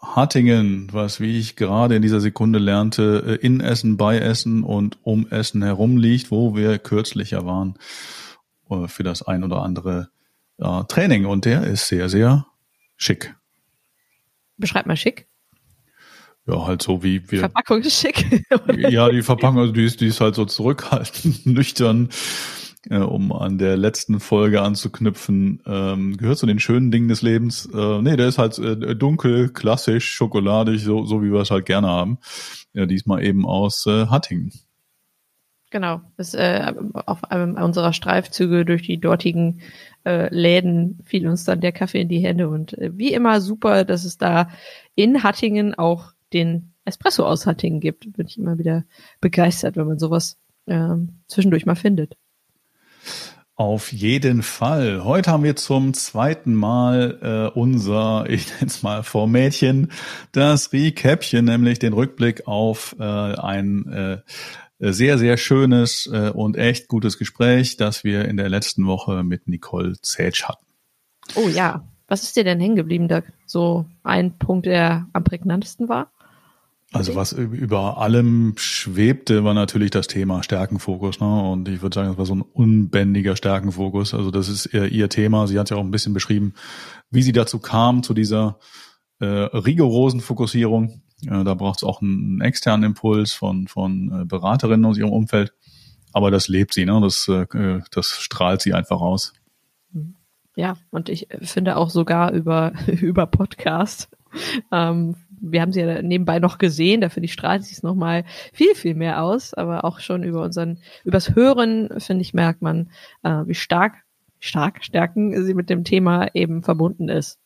Hattingen, was, wie ich gerade in dieser Sekunde lernte, äh, in Essen, bei Essen und um Essen herum liegt, wo wir kürzlicher waren äh, für das ein oder andere äh, Training. Und der ist sehr, sehr schick. Beschreib mal schick. Ja, halt so wie wir. Verpackung ist schick. ja, die Verpackung, also die ist, die ist halt so zurückhaltend, nüchtern äh, um an der letzten Folge anzuknüpfen, ähm, gehört zu den schönen Dingen des Lebens. Äh, nee, der ist halt äh, dunkel, klassisch, schokoladig, so, so wie wir es halt gerne haben. Ja, diesmal eben aus äh, Hattingen. Genau, ist, äh, auf einem unserer Streifzüge durch die dortigen äh, Läden fiel uns dann der Kaffee in die Hände und äh, wie immer super, dass es da in Hattingen auch den Espresso aus Hattingen gibt. Bin ich immer wieder begeistert, wenn man sowas äh, zwischendurch mal findet. Auf jeden Fall. Heute haben wir zum zweiten Mal äh, unser, ich nenne es mal Vormädchen, das Recapchen, nämlich den Rückblick auf äh, ein äh, sehr, sehr schönes äh, und echt gutes Gespräch, das wir in der letzten Woche mit Nicole Zetsch hatten. Oh ja. Was ist dir denn hängen geblieben, Doug? So ein Punkt, der am prägnantesten war? Also was über allem schwebte, war natürlich das Thema Stärkenfokus. Ne? Und ich würde sagen, das war so ein unbändiger Stärkenfokus. Also das ist ihr, ihr Thema. Sie hat ja auch ein bisschen beschrieben, wie sie dazu kam, zu dieser äh, rigorosen Fokussierung. Äh, da braucht es auch einen, externen Impuls von, von äh, Beraterinnen aus ihrem Umfeld. Aber das lebt sie, ne? das, äh, das strahlt sie einfach aus. Ja, und ich finde auch sogar über, über Podcast ähm, wir haben sie ja nebenbei noch gesehen, da finde ich, strahlt sie es nochmal viel, viel mehr aus. Aber auch schon über unseren, übers Hören, finde ich, merkt man, äh, wie stark, stark Stärken sie mit dem Thema eben verbunden ist.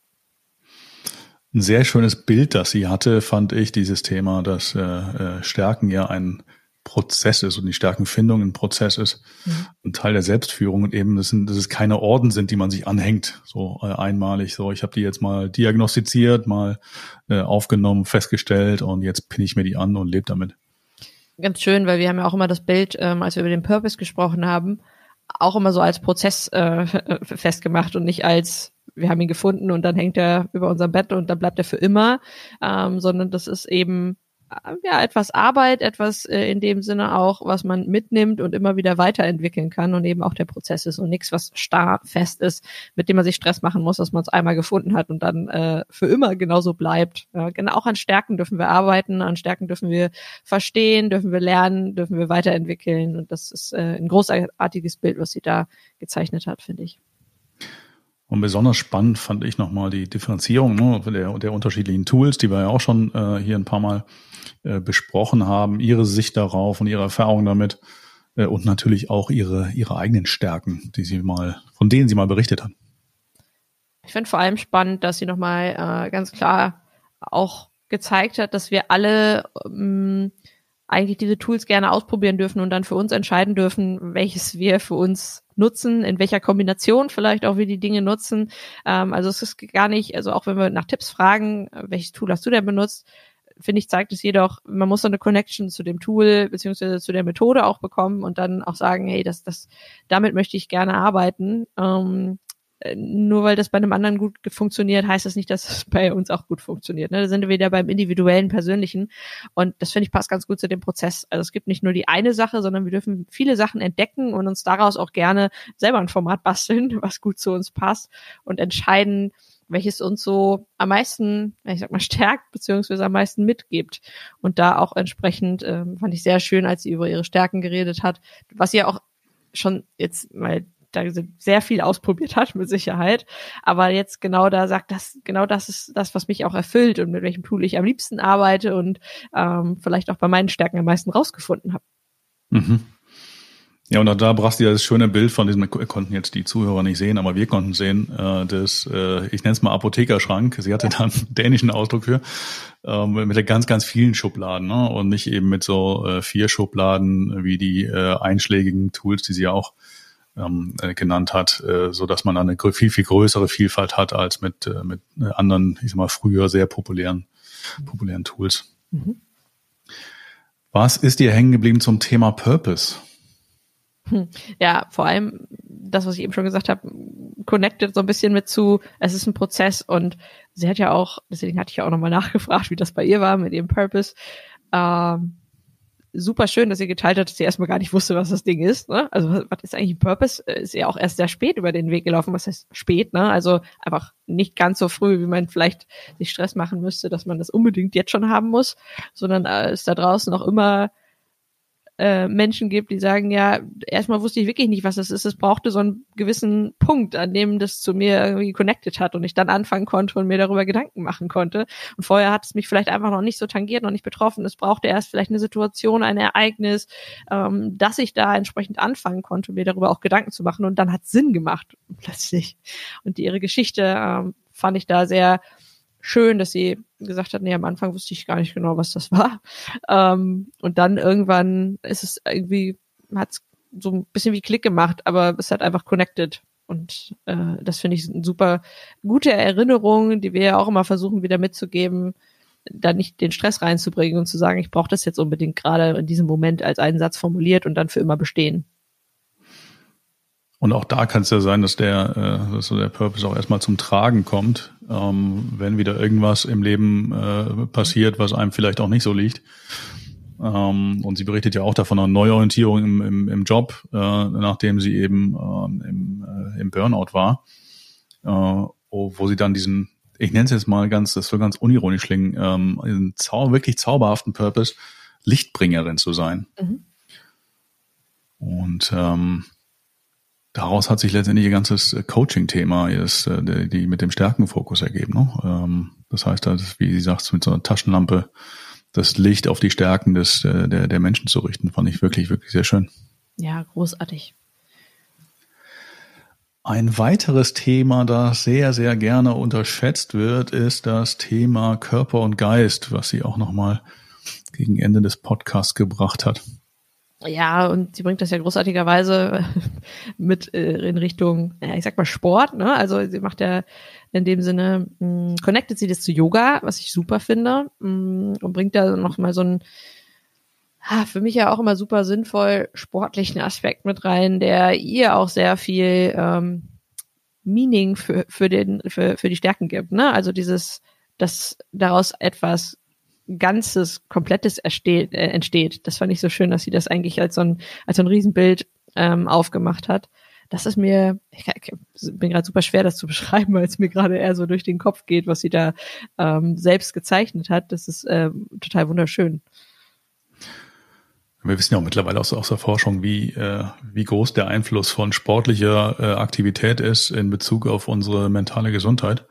Ein sehr schönes Bild, das sie hatte, fand ich, dieses Thema, dass äh, äh Stärken ja ein Prozess ist und die Stärkenfindung ein Prozess ist, mhm. ein Teil der Selbstführung und eben, das sind, dass es keine Orden sind, die man sich anhängt, so äh, einmalig. So, ich habe die jetzt mal diagnostiziert, mal äh, aufgenommen, festgestellt und jetzt pinne ich mir die an und lebe damit. Ganz schön, weil wir haben ja auch immer das Bild, ähm, als wir über den Purpose gesprochen haben, auch immer so als Prozess äh, festgemacht und nicht als wir haben ihn gefunden und dann hängt er über unserem Bett und dann bleibt er für immer, ähm, sondern das ist eben ja, etwas Arbeit, etwas äh, in dem Sinne auch, was man mitnimmt und immer wieder weiterentwickeln kann und eben auch der Prozess ist und nichts, was starr fest ist, mit dem man sich Stress machen muss, dass man es einmal gefunden hat und dann äh, für immer genauso bleibt. Ja, genau auch an Stärken dürfen wir arbeiten, an Stärken dürfen wir verstehen, dürfen wir lernen, dürfen wir weiterentwickeln und das ist äh, ein großartiges Bild, was sie da gezeichnet hat, finde ich. Und besonders spannend fand ich nochmal die Differenzierung ne, der, der unterschiedlichen Tools, die wir ja auch schon äh, hier ein paar Mal äh, besprochen haben, ihre Sicht darauf und ihre Erfahrung damit äh, und natürlich auch ihre, ihre eigenen Stärken, die sie mal, von denen sie mal berichtet hat. Ich finde vor allem spannend, dass sie nochmal äh, ganz klar auch gezeigt hat, dass wir alle ähm, eigentlich diese Tools gerne ausprobieren dürfen und dann für uns entscheiden dürfen, welches wir für uns nutzen, in welcher Kombination vielleicht auch wir die Dinge nutzen. Ähm, also es ist gar nicht, also auch wenn wir nach Tipps fragen, äh, welches Tool hast du denn benutzt, finde ich, zeigt es jedoch, man muss so eine Connection zu dem Tool beziehungsweise zu der Methode auch bekommen und dann auch sagen, hey, das, das, damit möchte ich gerne arbeiten. Ähm, äh, nur weil das bei einem anderen gut funktioniert, heißt das nicht, dass es bei uns auch gut funktioniert. Ne? Da sind wir wieder beim individuellen, persönlichen. Und das finde ich passt ganz gut zu dem Prozess. Also es gibt nicht nur die eine Sache, sondern wir dürfen viele Sachen entdecken und uns daraus auch gerne selber ein Format basteln, was gut zu uns passt und entscheiden, welches uns so am meisten, ich sag mal, stärkt, beziehungsweise am meisten mitgibt. Und da auch entsprechend ähm, fand ich sehr schön, als sie über ihre Stärken geredet hat, was sie ja auch schon jetzt mal da sehr viel ausprobiert hat, mit Sicherheit. Aber jetzt genau da sagt, das, genau das ist das, was mich auch erfüllt und mit welchem Tool ich am liebsten arbeite und ähm, vielleicht auch bei meinen Stärken am meisten rausgefunden habe. Mhm. Ja, und da brachst du ja das schöne Bild von diesem, konnten jetzt die Zuhörer nicht sehen, aber wir konnten sehen, äh, das, äh, ich nenne es mal Apothekerschrank. Sie hatte da einen dänischen Ausdruck für, äh, mit ganz, ganz vielen Schubladen, ne? Und nicht eben mit so äh, vier Schubladen wie die äh, einschlägigen Tools, die sie ja auch ähm, äh, genannt hat, äh, so dass man eine viel, viel größere Vielfalt hat als mit, äh, mit anderen, ich sag mal, früher sehr populären, populären Tools. Mhm. Was ist dir hängen geblieben zum Thema Purpose? Hm. Ja, vor allem das, was ich eben schon gesagt habe, connected so ein bisschen mit zu, es ist ein Prozess und sie hat ja auch, deswegen hatte ich ja auch nochmal nachgefragt, wie das bei ihr war mit ihrem Purpose. Ähm, super schön, dass sie geteilt hat, dass sie erstmal gar nicht wusste, was das Ding ist. Ne? Also was ist eigentlich ein Purpose? Ist ja auch erst sehr spät über den Weg gelaufen. Was heißt spät? Ne? Also einfach nicht ganz so früh, wie man vielleicht sich Stress machen müsste, dass man das unbedingt jetzt schon haben muss, sondern äh, ist da draußen noch immer äh, Menschen gibt, die sagen, ja, erstmal wusste ich wirklich nicht, was das ist. Es brauchte so einen gewissen Punkt, an dem das zu mir irgendwie connected hat und ich dann anfangen konnte und mir darüber Gedanken machen konnte. Und vorher hat es mich vielleicht einfach noch nicht so tangiert, noch nicht betroffen. Es brauchte erst vielleicht eine Situation, ein Ereignis, ähm, dass ich da entsprechend anfangen konnte, mir darüber auch Gedanken zu machen. Und dann hat Sinn gemacht plötzlich. Und ihre Geschichte ähm, fand ich da sehr schön, dass sie gesagt hat, nee, am Anfang wusste ich gar nicht genau, was das war. Ähm, und dann irgendwann ist es irgendwie, hat es so ein bisschen wie Klick gemacht, aber es hat einfach connected. Und äh, das finde ich eine super gute Erinnerung, die wir ja auch immer versuchen wieder mitzugeben, da nicht den Stress reinzubringen und zu sagen, ich brauche das jetzt unbedingt gerade in diesem Moment als einen Satz formuliert und dann für immer bestehen. Und auch da kann es ja sein, dass der, äh, dass so der Purpose auch erstmal zum Tragen kommt, ähm, wenn wieder irgendwas im Leben äh, passiert, was einem vielleicht auch nicht so liegt. Ähm, und sie berichtet ja auch davon eine Neuorientierung im, im, im Job, äh, nachdem sie eben ähm, im, äh, im Burnout war, äh, wo sie dann diesen, ich nenne es jetzt mal ganz, das soll ganz unironisch klingen, ähm, einen zau wirklich zauberhaften Purpose, Lichtbringerin zu sein. Mhm. Und ähm, daraus hat sich letztendlich ihr ganzes äh, Coaching-Thema äh, die mit dem Stärkenfokus ergeben. Ne? Ähm, das heißt, das, wie sie sagt, mit so einer Taschenlampe das Licht auf die Stärken des, äh, der, der Menschen zu richten, fand ich wirklich, wirklich sehr schön. Ja, großartig. Ein weiteres Thema, das sehr, sehr gerne unterschätzt wird, ist das Thema Körper und Geist, was sie auch nochmal gegen Ende des Podcasts gebracht hat. Ja, und sie bringt das ja großartigerweise mit äh, in Richtung, ja, ich sag mal Sport, ne? Also sie macht ja in dem Sinne, mh, mm, connectet sie das zu Yoga, was ich super finde, mh, mm, und bringt da noch mal so ein für mich ja auch immer super sinnvoll sportlichen Aspekt mit rein, der ihr auch sehr viel ähm, Meaning für, für, den, für, für die Stärken gibt. Ne? Also dieses, dass daraus etwas Ganzes, Komplettes entsteht, äh, entsteht. Das fand ich so schön, dass sie das eigentlich als so ein, als so ein Riesenbild ähm, aufgemacht hat. Das ist mir, ich, ich bin gerade super schwer, das zu beschreiben, weil es mir gerade eher so durch den Kopf geht, was sie da ähm, selbst gezeichnet hat. Das ist äh, total wunderschön. Wir wissen ja auch mittlerweile aus, aus der Forschung, wie, äh, wie groß der Einfluss von sportlicher äh, Aktivität ist in Bezug auf unsere mentale Gesundheit.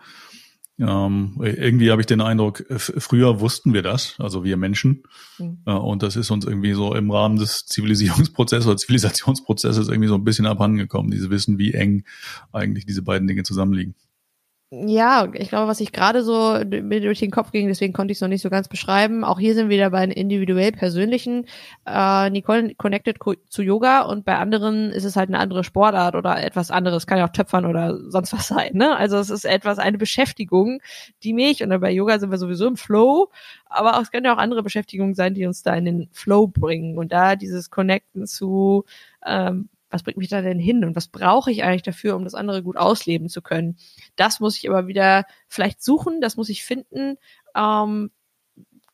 Ähm, irgendwie habe ich den Eindruck, früher wussten wir das, also wir Menschen. Mhm. Äh, und das ist uns irgendwie so im Rahmen des Zivilisierungsprozesses oder Zivilisationsprozesses irgendwie so ein bisschen abhandengekommen, diese Wissen, wie eng eigentlich diese beiden Dinge zusammenliegen. Ja, ich glaube, was ich gerade so mir durch den Kopf ging, deswegen konnte ich es noch nicht so ganz beschreiben. Auch hier sind wir wieder bei einem individuell persönlichen. Äh, Nicole connected zu Yoga und bei anderen ist es halt eine andere Sportart oder etwas anderes. Kann ja auch Töpfern oder sonst was sein. Ne? Also es ist etwas eine Beschäftigung, die mich und bei Yoga sind wir sowieso im Flow, aber es können ja auch andere Beschäftigungen sein, die uns da in den Flow bringen und da dieses Connecten zu ähm, was bringt mich da denn hin und was brauche ich eigentlich dafür, um das andere gut ausleben zu können. Das muss ich aber wieder vielleicht suchen, das muss ich finden. Ähm,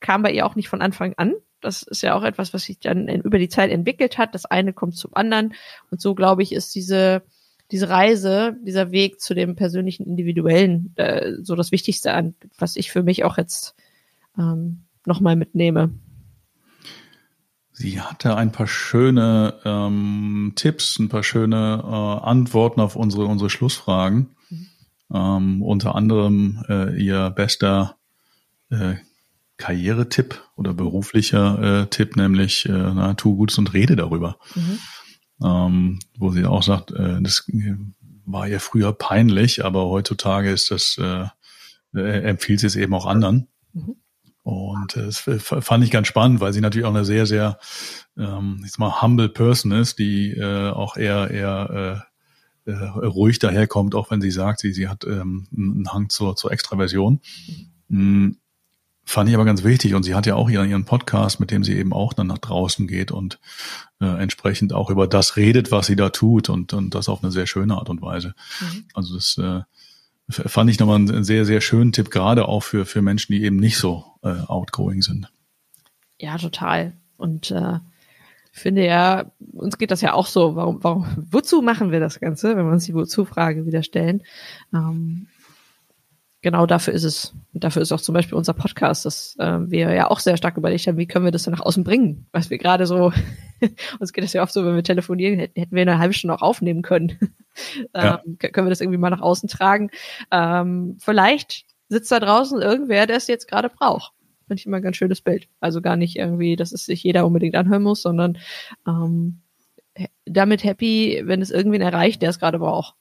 kam bei ihr auch nicht von Anfang an. Das ist ja auch etwas, was sich dann in, über die Zeit entwickelt hat. Das eine kommt zum anderen. Und so, glaube ich, ist diese, diese Reise, dieser Weg zu dem persönlichen, individuellen, äh, so das Wichtigste an, was ich für mich auch jetzt ähm, nochmal mitnehme. Sie hatte ein paar schöne ähm, Tipps, ein paar schöne äh, Antworten auf unsere, unsere Schlussfragen. Mhm. Ähm, unter anderem äh, ihr bester äh, Karrieretipp oder beruflicher äh, Tipp, nämlich äh, na, tu Gutes und rede darüber. Mhm. ähm, wo sie auch sagt, äh, das war ihr früher peinlich, aber heutzutage ist das, äh, äh, empfiehlt sie es eben auch anderen. Mhm. Und äh, das fand ich ganz spannend, weil sie natürlich auch eine sehr, sehr, ähm, jetzt mal humble Person ist, die äh, auch eher, eher äh, äh, ruhig daherkommt, auch wenn sie sagt, sie, sie hat ähm, einen Hang zur, zur Extraversion. Mhm. Fand ich aber ganz wichtig und sie hat ja auch ihren, ihren Podcast, mit dem sie eben auch dann nach draußen geht und äh, entsprechend auch über das redet, was sie da tut und, und das auf eine sehr schöne Art und Weise. Mhm. Also das äh, fand ich nochmal einen sehr, sehr schönen Tipp, gerade auch für, für Menschen, die eben nicht so äh, outgoing sind. Ja, total. Und äh, finde ja, uns geht das ja auch so. Warum, warum, wozu machen wir das Ganze, wenn wir uns die Wozu-Frage wieder stellen? Ähm, genau dafür ist es. Und dafür ist auch zum Beispiel unser Podcast, dass äh, wir ja auch sehr stark überlegt haben, wie können wir das dann nach außen bringen? Was wir gerade so, uns geht es ja oft so, wenn wir telefonieren, hätten wir eine halbe Stunde auch aufnehmen können. Ja. ähm, können wir das irgendwie mal nach außen tragen? Ähm, vielleicht sitzt da draußen irgendwer, der es jetzt gerade braucht. Finde ich immer ein ganz schönes Bild. Also gar nicht irgendwie, dass es sich jeder unbedingt anhören muss, sondern ähm, damit happy, wenn es irgendwen erreicht, der es gerade braucht.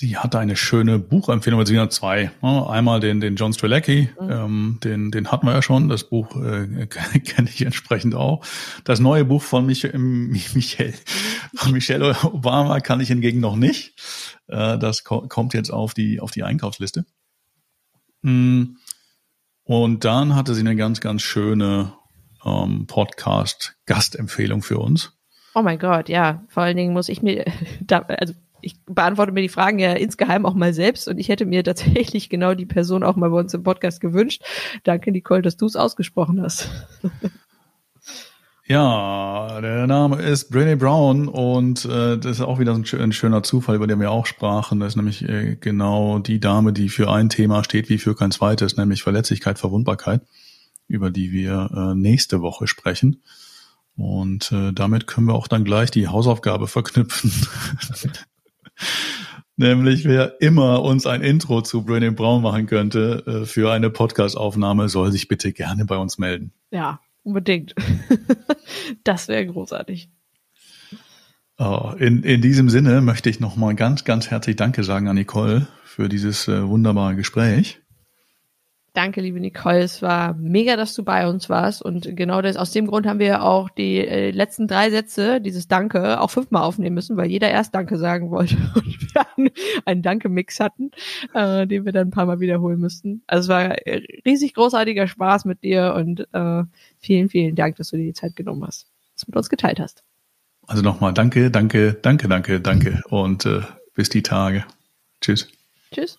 Sie hatte eine schöne Buchempfehlung, sie hat zwei. Einmal den, den John Strelacki, mhm. ähm, den, den hatten wir ja schon. Das Buch äh, kenne ich entsprechend auch. Das neue Buch von Mich Michelle, von Michelle Obama kann ich hingegen noch nicht. Äh, das ko kommt jetzt auf die, auf die Einkaufsliste. Mm. Und dann hatte sie eine ganz, ganz schöne ähm, Podcast-Gastempfehlung für uns. Oh mein Gott, ja. Vor allen Dingen muss ich mir, da, also ich beantworte mir die Fragen ja insgeheim auch mal selbst und ich hätte mir tatsächlich genau die Person auch mal bei uns im Podcast gewünscht. Danke, Nicole, dass du es ausgesprochen hast. Ja, der Name ist Brené Brown und äh, das ist auch wieder ein, ein, schöner Zufall, über den wir auch sprachen. Das ist nämlich äh, genau die Dame, die für ein Thema steht wie für kein zweites, nämlich Verletzlichkeit, Verwundbarkeit, über die wir äh, nächste Woche sprechen. Und äh, damit können wir auch dann gleich die Hausaufgabe verknüpfen. Nämlich, wer immer uns ein Intro zu Brené Brown machen könnte äh, für eine Podcastaufnahme, soll sich bitte gerne bei uns melden. Ja, unbedingt. das wäre großartig. Oh, in, in diesem Sinne möchte ich nochmal ganz, ganz herzlich Danke sagen an Nicole für dieses äh, wunderbare Gespräch. Danke, liebe Nicole. Es war mega, dass du bei uns warst. Und genau das, aus dem Grund haben wir auch die äh, letzten drei Sätze, dieses Danke, auch fünfmal aufnehmen müssen, weil jeder erst Danke sagen wollte und wir einen, einen Danke-Mix hatten, äh, den wir dann ein paar Mal wiederholen müssten. Also es war riesig großartiger Spaß mit dir und äh, vielen, vielen Dank, dass du dir die Zeit genommen hast, das mit uns geteilt hast. Also nochmal danke, danke, danke, danke, danke und äh, bis die Tage. Tschüss. Tschüss.